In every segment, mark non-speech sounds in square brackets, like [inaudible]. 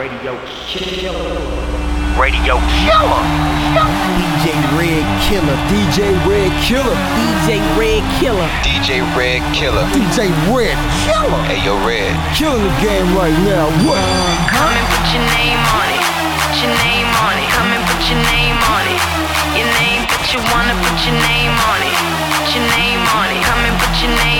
Radio Killer. Radio Killer. DJ Red Killer. DJ Red Killer. DJ Red Killer. DJ Red Killer. DJ Red Killer. Hey, yo, Red. Killing the game right now. What? Come and put your name on it. Put your name on it. Come and put your name on it. Your name, but you wanna put your name on it. Put your name on it. Come and put your name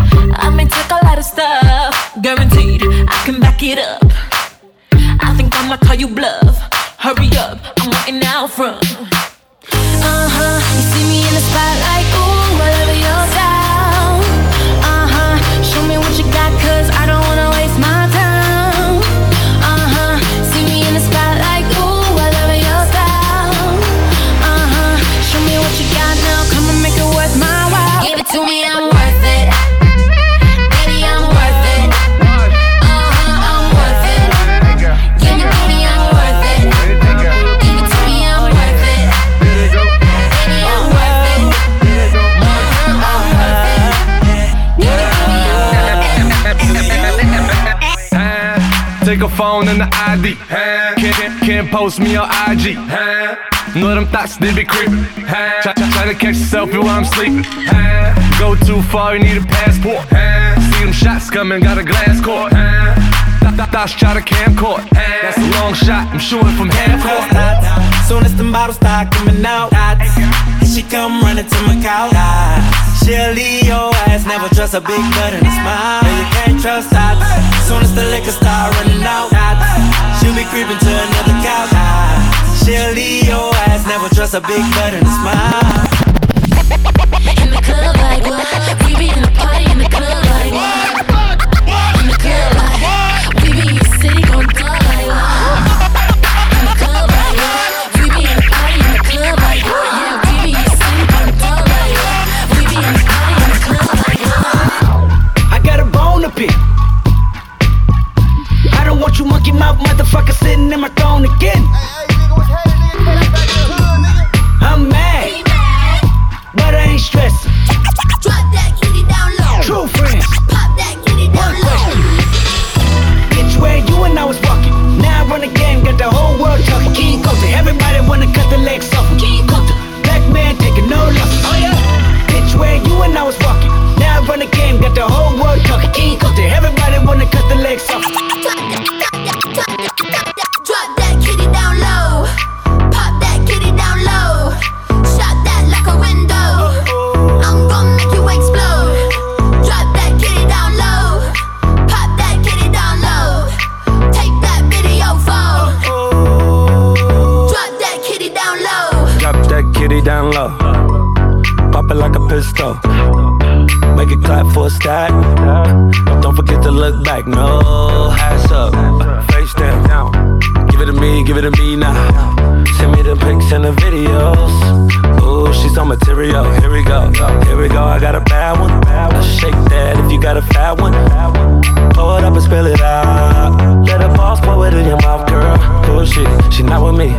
I may take a lot of stuff, guaranteed I can back it up. I think I'ma call you bluff. Hurry up, I'm waiting out front. Uh huh, you see me in the spotlight, ooh, whatever you're down. Post me on IG. Know them thoughts, they be creeping. Try, try, try to catch a selfie while I'm sleepin'. sleeping. Go too far, you need a passport. See them shots coming, got a glass court. Th- th- Thoughts try to camcord. That's a long shot, I'm shooting from half court. Soon as the bottles start coming out, and she come running to my couch. She'll leave your ass, never trust a big butt and a smile. No, you can't trust that. Soon as the liquor start running out, she'll be creeping to another couch. She'll leave your ass, never trust a big butt and a smile. In the club like what? We be in the party in the club like what? Look back. No, ass up, face down. Give it to me, give it to me now. Send me the pics and the videos. Ooh, she's on material. Here we go, here we go. I got a bad one. Now shake that if you got a fat one. Pull it up and spill it out. Let her boss pour it in your mouth, girl. Bullshit, she not with me.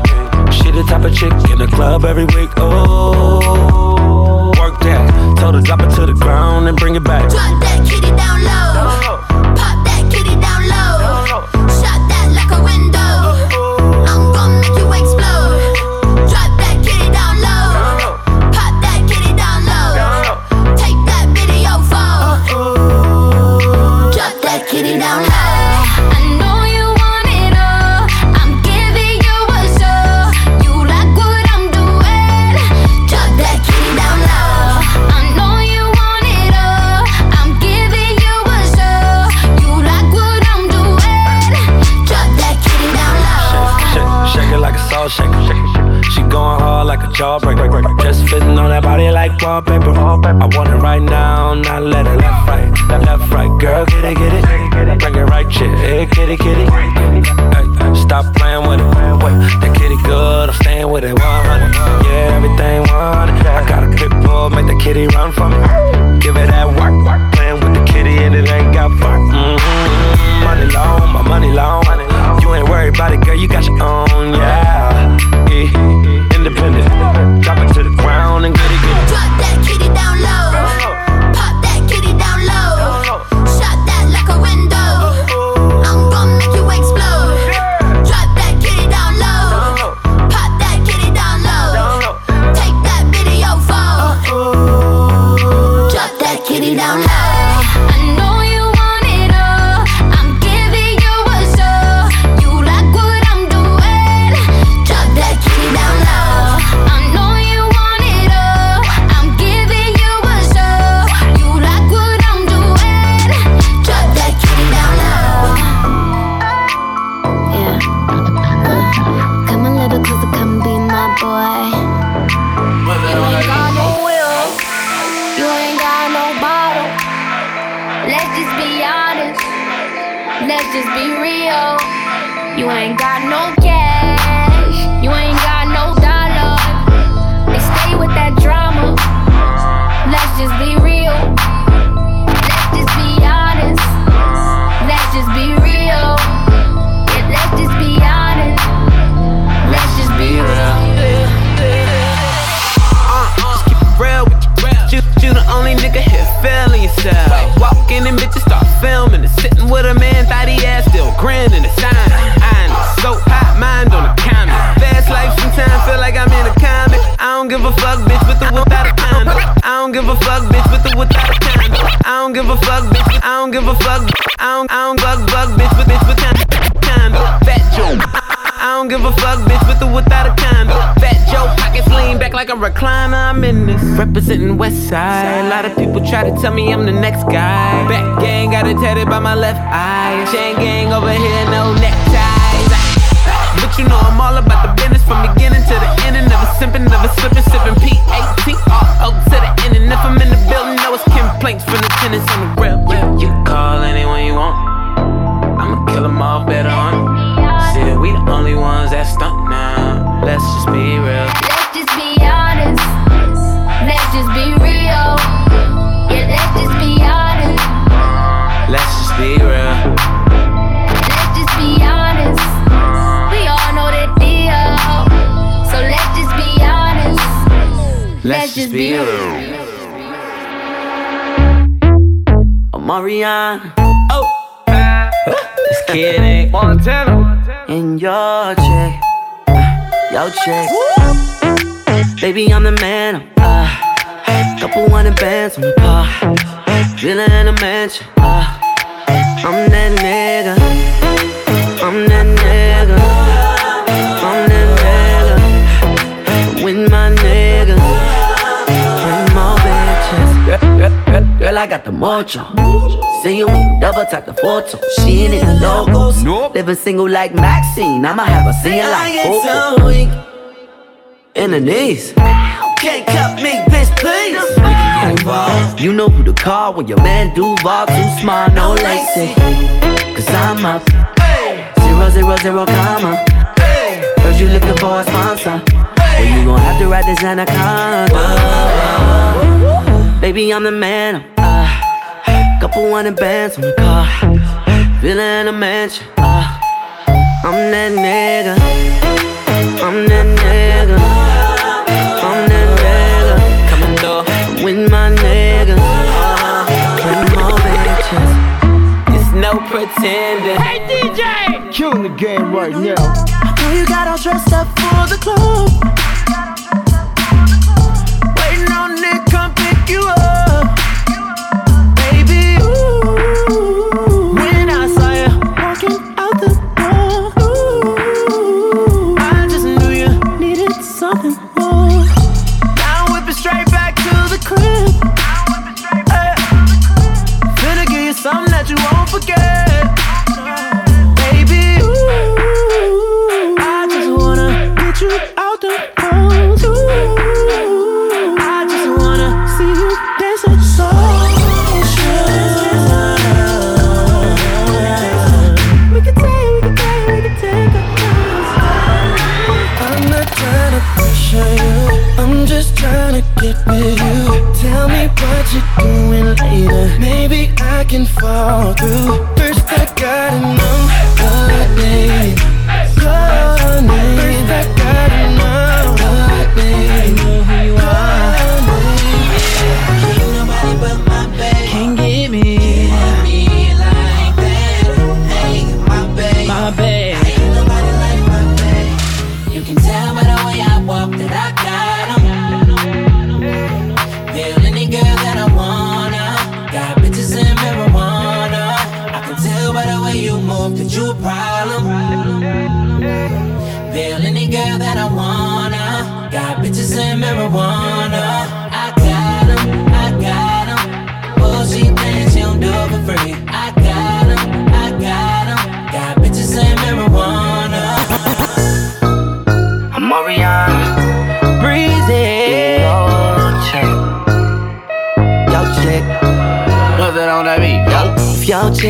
She the type of chick in the club every week. Oh, work that. Told her drop it to the ground and bring it back. Drop that kitty down low. Get it, get it. Bring it right, chick, hey, kitty, kitty. Hey, stop playing with it. The kitty good, I'm staying with it 100. Yeah, everything 100. I got a pit bull, make the kitty run for me. Give it that work, work. playing with the kitty and it ain't got fun. Mm-hmm. Money long, my money long. You ain't worried about it, girl, you got your own, yeah. Independent, drop it to the ground and get it, get it. Drop that kitty down Let's just be real. You ain't got no cash. You ain't got no dollar. They stay with that drama. Let's just be real. Let's just be honest. Let's just be real. Yeah, let's just be honest. Let's just be real. Uh, Just keep it real with you. You, you the only nigga here feeling yourself. Walking in bitches start filming and sitting with a man, thought he ass still grinning and sign. I so hot, mind on the counter. Fast life sometimes feel like I'm in a comic. I don't give a fuck, bitch, with the without a condo. I don't give a fuck, bitch, with the without a condo. I don't give a fuck, bitch. I don't give a fuck. I don't, I don't bug, bug, bitch, with bitch with Fat Joe. I don't give a fuck, bitch, with the without a condo. Fat Joe, pockets lean back like a recliner. I'm in this. Representing West Side. A lot of people try to tell me I'm the next guy. Back gang got it tatted by my left eye. Chain gang over here, no neckties. But you know I'm all about the business from beginning to the end. And never simping, never slipping, sipping P-A-T all O to the end. And if I'm in the building, know it's complaints from the tenants on the grill. You can call anyone Oh, Marianne. Oh. Just kidding. Montana. In your check. Your check. Baby, I'm the man. I'm, Uh, couple hundred bands on the car. Villa in a mansion. Uh, I'm that nigga. Girl, girl, girl, I got the mojo. See you double tap the photo. She ain't in the logos. Nope. Living single like Maxine. I'ma have a singing like Coco. In the knees. Can't cut me, bitch, please. You know who to call when your man do Duval too smart, no lacy. Cause I'm up. Zero, zero, zero, comma. Heard you looking for a sponsor. Well, you gon' have to ride this anaconda. Baby, I'm the man. Uh, couple hundred bands on the car. Villa in a mansion. Uh, I'm that nigga. I'm that nigga. I'm that nigga. Coming through with my niggas. Bring more bitches. It's no pretending. Hey DJ, Killing the game right now. Know you got all dressed up for the club.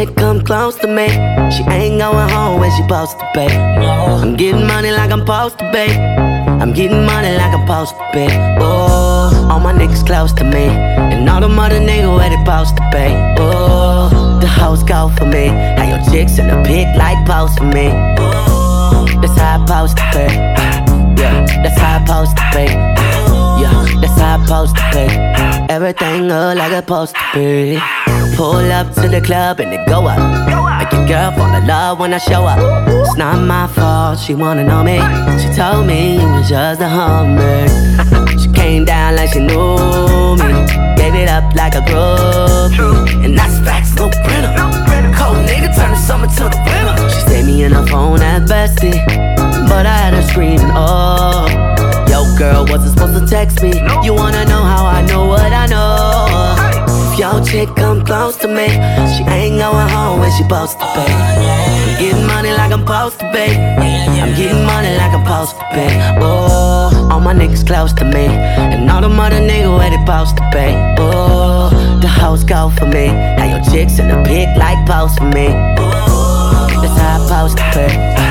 Chick come close to me, she ain't going home when she supposed to be. I'm getting money like I'm supposed to be. I'm getting money like I'm supposed to be. Oh, all my niggas close to me, and all the mother niggas where they supposed to be. Oh, the hoes go for me. Now your chicks in the pit like post for me. Oh, that's how I supposed to be. Yeah, that's how I supposed to be. Yeah, that's how I supposed to be. Everything look like it's supposed to be. Pull up to the club and it go up. Make your girl fall in love when I show up. It's not my fault, she wanna know me. She told me you was just a hummer. [laughs] She came down like she knew me. Gave it up like a groupie. And that's facts, no printer. Cold nigga turn the summer to the winter. She saved me in her phone at bestie. But I had her screaming, oh. Girl, wasn't supposed to text me. You wanna know how I know what I know? If your chick come close to me, she ain't going home when she supposed to be. Oh, I'm getting money like I'm supposed to pay. I'm getting money like I'm supposed to pay. Oh, all my niggas close to me, and all the mother niggas where they supposed to be. Oh, the house go for me. Now your chicks in the pit like post for me. Oh. That's how I supposed to be.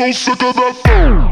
sou secada.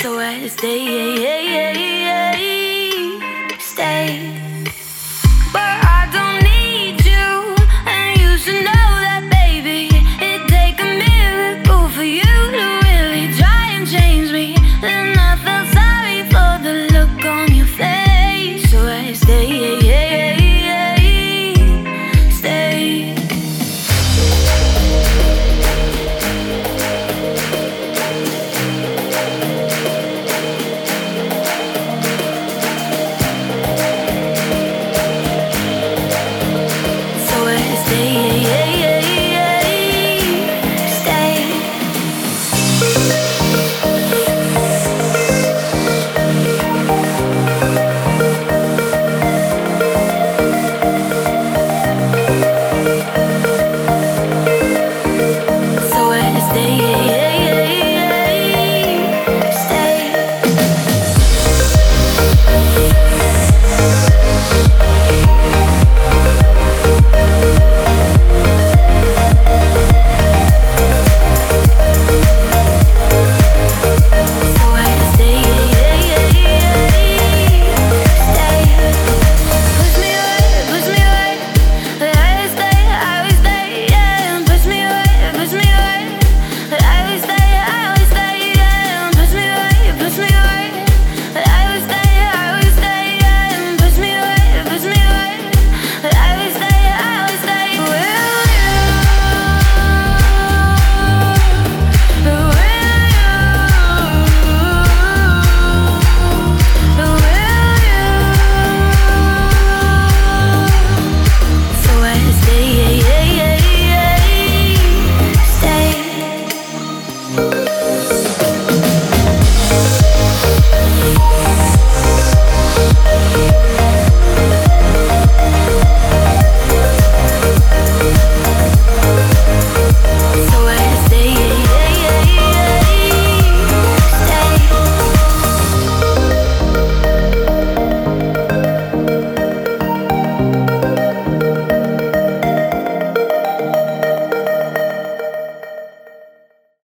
so I stay.